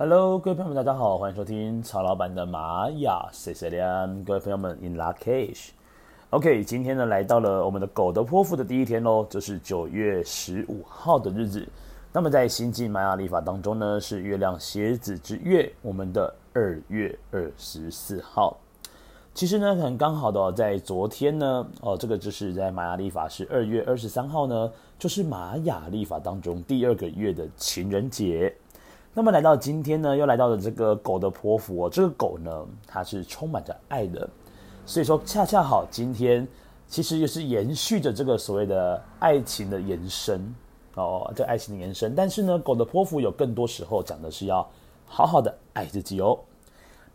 Hello，各位朋友们，大家好，欢迎收听曹老板的玛雅 C C 连。各位朋友们，In lak'ech，OK，今天呢来到了我们的狗的泼妇的第一天喽，就是九月十五号的日子。那么在新晋玛雅历法当中呢，是月亮蝎子之月，我们的二月二十四号。其实呢，很刚好的、哦，在昨天呢，哦，这个就是在玛雅历法是二月二十三号呢，就是玛雅历法当中第二个月的情人节。那么来到今天呢，又来到了这个狗的泼妇哦。这个狗呢，它是充满着爱的，所以说恰恰好今天其实也是延续着这个所谓的爱情的延伸哦，这爱情的延伸。但是呢，狗的泼妇有更多时候讲的是要好好的爱自己哦。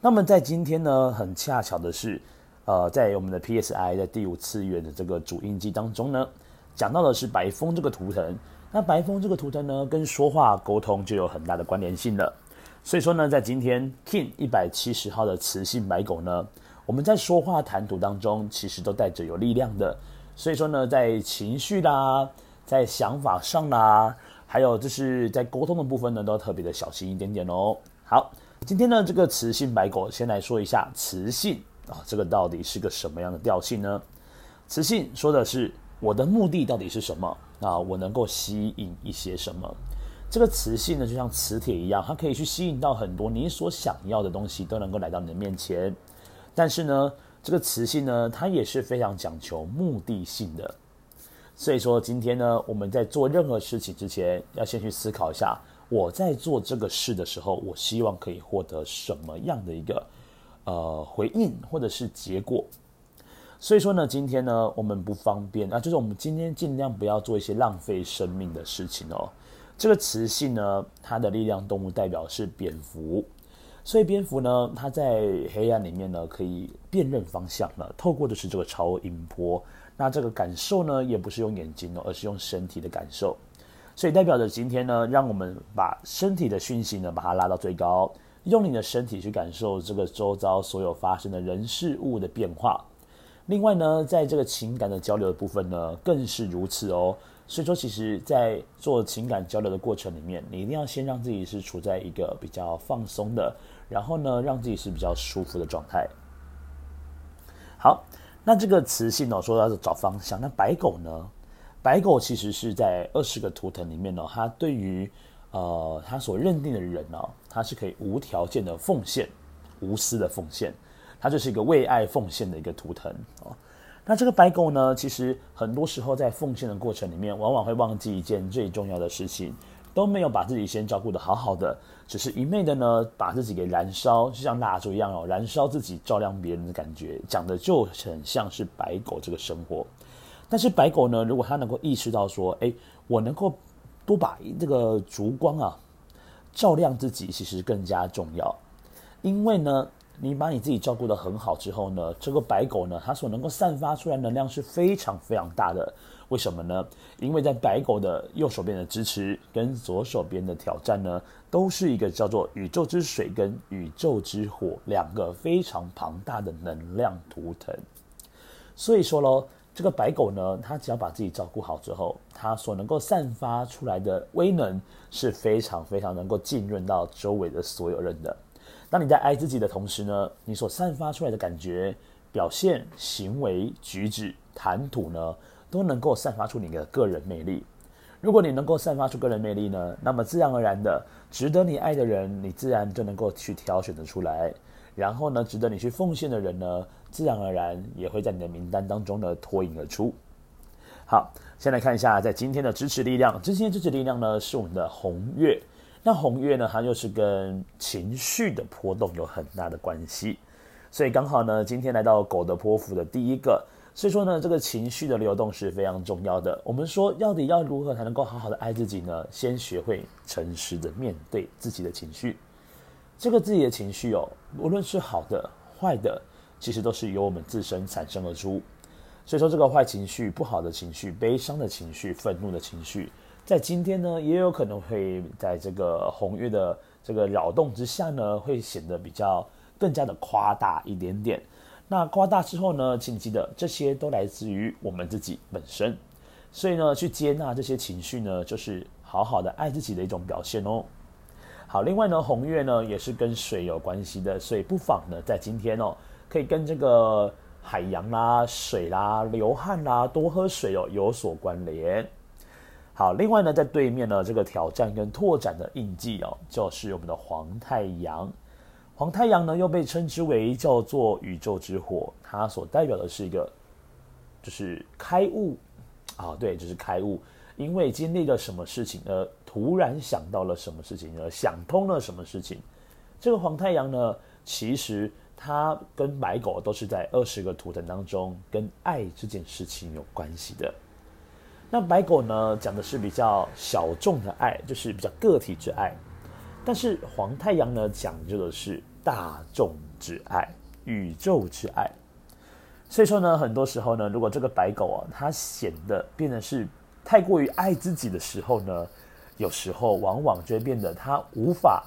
那么在今天呢，很恰巧的是，呃，在我们的 PSI 在第五次元的这个主印记当中呢，讲到的是白风这个图腾。那白风这个图腾呢，跟说话沟通就有很大的关联性了。所以说呢，在今天 Kin 一百七十号的磁性白狗呢，我们在说话谈吐当中，其实都带着有力量的。所以说呢，在情绪啦，在想法上啦，还有就是在沟通的部分呢，都要特别的小心一点点哦。好，今天呢，这个磁性白狗先来说一下磁性啊，这个到底是个什么样的调性呢？磁性说的是我的目的到底是什么？啊，我能够吸引一些什么？这个磁性呢，就像磁铁一样，它可以去吸引到很多你所想要的东西，都能够来到你的面前。但是呢，这个磁性呢，它也是非常讲求目的性的。所以说，今天呢，我们在做任何事情之前，要先去思考一下，我在做这个事的时候，我希望可以获得什么样的一个呃回应或者是结果。所以说呢，今天呢，我们不方便啊，就是我们今天尽量不要做一些浪费生命的事情哦。这个磁性呢，它的力量动物代表是蝙蝠，所以蝙蝠呢，它在黑暗里面呢，可以辨认方向了，透过的是这个超音波。那这个感受呢，也不是用眼睛哦，而是用身体的感受。所以代表着今天呢，让我们把身体的讯息呢，把它拉到最高，用你的身体去感受这个周遭所有发生的人事物的变化。另外呢，在这个情感的交流的部分呢，更是如此哦。所以说，其实，在做情感交流的过程里面，你一定要先让自己是处在一个比较放松的，然后呢，让自己是比较舒服的状态。好，那这个磁性呢，说到是找方向。那白狗呢？白狗其实是在二十个图腾里面呢，它对于呃，它所认定的人呢，它是可以无条件的奉献，无私的奉献。它就是一个为爱奉献的一个图腾哦。那这个白狗呢，其实很多时候在奉献的过程里面，往往会忘记一件最重要的事情，都没有把自己先照顾得好好的，只是一昧的呢把自己给燃烧，就像蜡烛一样哦，燃烧自己照亮别人的感觉，讲的就很像是白狗这个生活。但是白狗呢，如果它能够意识到说，哎，我能够多把这个烛光啊照亮自己，其实更加重要，因为呢。你把你自己照顾得很好之后呢，这个白狗呢，它所能够散发出来能量是非常非常大的。为什么呢？因为在白狗的右手边的支持跟左手边的挑战呢，都是一个叫做宇宙之水跟宇宙之火两个非常庞大的能量图腾。所以说喽，这个白狗呢，它只要把自己照顾好之后，它所能够散发出来的威能是非常非常能够浸润到周围的所有人的。当你在爱自己的同时呢，你所散发出来的感觉、表现、行为、举止、谈吐呢，都能够散发出你的个人魅力。如果你能够散发出个人魅力呢，那么自然而然的，值得你爱的人，你自然就能够去挑选得出来。然后呢，值得你去奉献的人呢，自然而然也会在你的名单当中呢脱颖而出。好，先来看一下在今天的支持力量，今天的支持力量呢是我们的红月。那红月呢，它又是跟情绪的波动有很大的关系，所以刚好呢，今天来到狗的波幅的第一个，所以说呢，这个情绪的流动是非常重要的。我们说，到底要如何才能够好好的爱自己呢？先学会诚实的面对自己的情绪。这个自己的情绪哦，无论是好的、坏的，其实都是由我们自身产生而出。所以说，这个坏情绪、不好的情绪、悲伤的情绪、愤怒的情绪。在今天呢，也有可能会在这个红月的这个扰动之下呢，会显得比较更加的夸大一点点。那夸大之后呢，请记得这些都来自于我们自己本身，所以呢，去接纳这些情绪呢，就是好好的爱自己的一种表现哦。好，另外呢，红月呢也是跟水有关系的，所以不妨呢在今天哦，可以跟这个海洋啦、水啦、流汗啦、多喝水哦有所关联。好，另外呢，在对面呢，这个挑战跟拓展的印记哦，就是我们的黄太阳。黄太阳呢，又被称之为叫做宇宙之火，它所代表的是一个，就是开悟啊，对，就是开悟。因为经历了什么事情而突然想到了什么事情，而想通了什么事情。这个黄太阳呢，其实它跟白狗都是在二十个图腾当中跟爱这件事情有关系的。那白狗呢，讲的是比较小众的爱，就是比较个体之爱；但是黄太阳呢，讲究的是大众之爱、宇宙之爱。所以说呢，很多时候呢，如果这个白狗啊，它显得变得是太过于爱自己的时候呢，有时候往往就会变得它无法，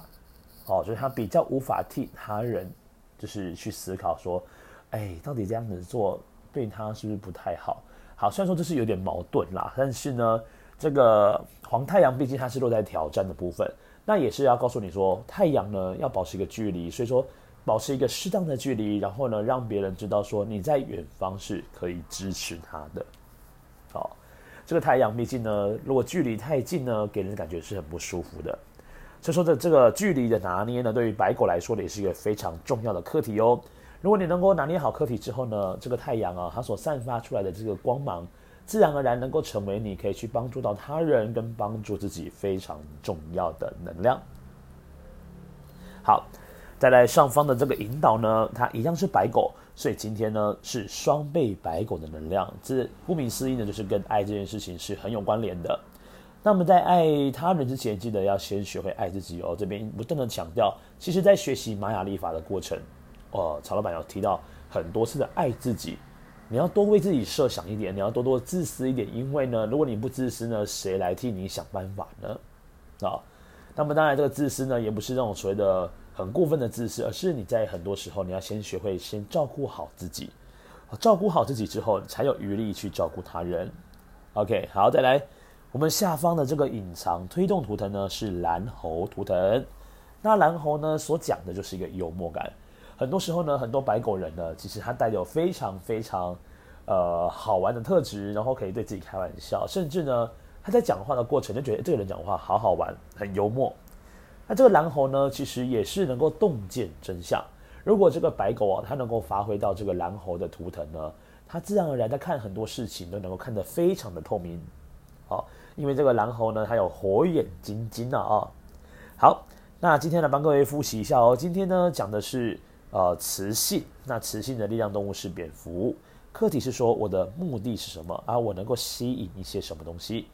哦，就是它比较无法替他人，就是去思考说，哎，到底这样子做对他是不是不太好？好，虽然说这是有点矛盾啦，但是呢，这个黄太阳毕竟它是落在挑战的部分，那也是要告诉你说，太阳呢要保持一个距离，所以说保持一个适当的距离，然后呢让别人知道说你在远方是可以支持他的。好，这个太阳毕竟呢，如果距离太近呢，给人的感觉是很不舒服的。所以说的这个距离的拿捏呢，对于白狗来说呢，也是一个非常重要的课题哦。如果你能够拿捏好课题之后呢，这个太阳啊，它所散发出来的这个光芒，自然而然能够成为你可以去帮助到他人跟帮助自己非常重要的能量。好，再来上方的这个引导呢，它一样是白狗，所以今天呢是双倍白狗的能量。这顾名思义呢，就是跟爱这件事情是很有关联的。那么在爱他人之前，记得要先学会爱自己哦。这边不断的强调，其实在学习玛雅历法的过程。哦，曹老板有提到很多次的爱自己，你要多为自己设想一点，你要多多自私一点，因为呢，如果你不自私呢，谁来替你想办法呢？啊、那么当然这个自私呢，也不是那种所谓的很过分的自私，而是你在很多时候你要先学会先照顾好自己，照顾好自己之后，才有余力去照顾他人。OK，好，再来，我们下方的这个隐藏推动图腾呢是蓝猴图腾，那蓝猴呢所讲的就是一个幽默感。很多时候呢，很多白狗人呢，其实他带有非常非常，呃，好玩的特质，然后可以对自己开玩笑，甚至呢，他在讲话的过程就觉得这个人讲话好好玩，很幽默。那这个蓝猴呢，其实也是能够洞见真相。如果这个白狗啊，它能够发挥到这个蓝猴的图腾呢，它自然而然在看很多事情都能够看得非常的透明。好，因为这个蓝猴呢，它有火眼金睛啊啊。好，那今天来帮各位复习一下哦。今天呢，讲的是。呃，磁性，那磁性的力量动物是蝙蝠。课题是说，我的目的是什么？啊，我能够吸引一些什么东西？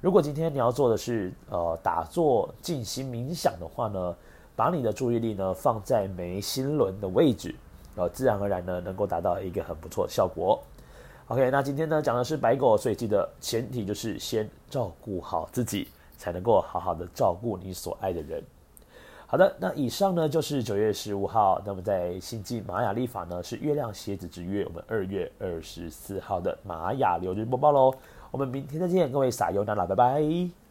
如果今天你要做的是呃打坐、静心、冥想的话呢，把你的注意力呢放在眉心轮的位置，呃，自然而然呢能够达到一个很不错的效果。OK，那今天呢讲的是白狗，所以记得前提就是先照顾好自己，才能够好好的照顾你所爱的人。好的，那以上呢就是九月十五号，那么在新晋玛雅历法呢是月亮蝎子之月，我们二月二十四号的玛雅流日播报喽。我们明天再见，各位撒尤那拉，拜拜。